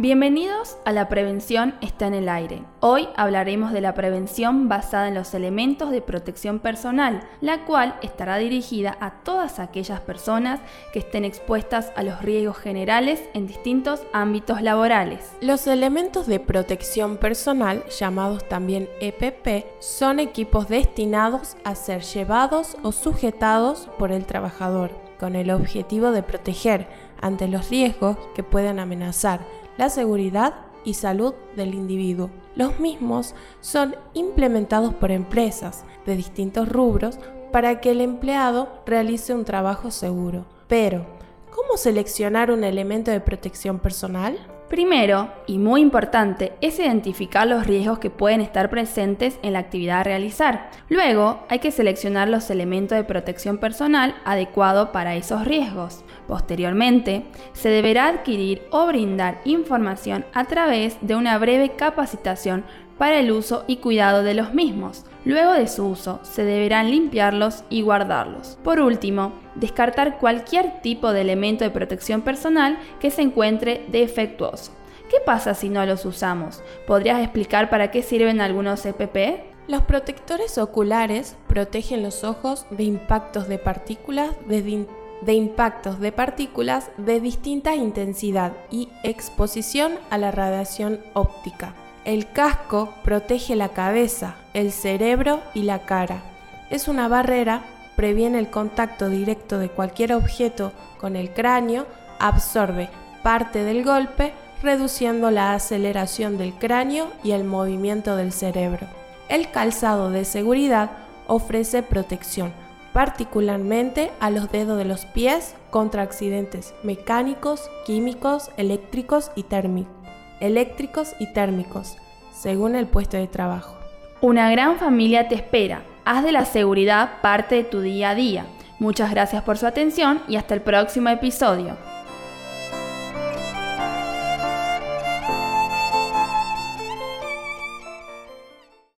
Bienvenidos a La Prevención está en el aire. Hoy hablaremos de la prevención basada en los elementos de protección personal, la cual estará dirigida a todas aquellas personas que estén expuestas a los riesgos generales en distintos ámbitos laborales. Los elementos de protección personal, llamados también EPP, son equipos destinados a ser llevados o sujetados por el trabajador, con el objetivo de proteger ante los riesgos que puedan amenazar la seguridad y salud del individuo. Los mismos son implementados por empresas de distintos rubros para que el empleado realice un trabajo seguro. Pero, ¿cómo seleccionar un elemento de protección personal? Primero, y muy importante, es identificar los riesgos que pueden estar presentes en la actividad a realizar. Luego, hay que seleccionar los elementos de protección personal adecuados para esos riesgos. Posteriormente, se deberá adquirir o brindar información a través de una breve capacitación para el uso y cuidado de los mismos. Luego de su uso, se deberán limpiarlos y guardarlos. Por último, descartar cualquier tipo de elemento de protección personal que se encuentre defectuoso. ¿Qué pasa si no los usamos? ¿Podrías explicar para qué sirven algunos EPP? Los protectores oculares protegen los ojos de impactos de partículas de, de impactos de partículas de distinta intensidad y exposición a la radiación óptica. El casco protege la cabeza, el cerebro y la cara. Es una barrera, previene el contacto directo de cualquier objeto con el cráneo, absorbe parte del golpe, reduciendo la aceleración del cráneo y el movimiento del cerebro. El calzado de seguridad ofrece protección, particularmente a los dedos de los pies contra accidentes mecánicos, químicos, eléctricos y térmicos eléctricos y térmicos, según el puesto de trabajo. Una gran familia te espera. Haz de la seguridad parte de tu día a día. Muchas gracias por su atención y hasta el próximo episodio.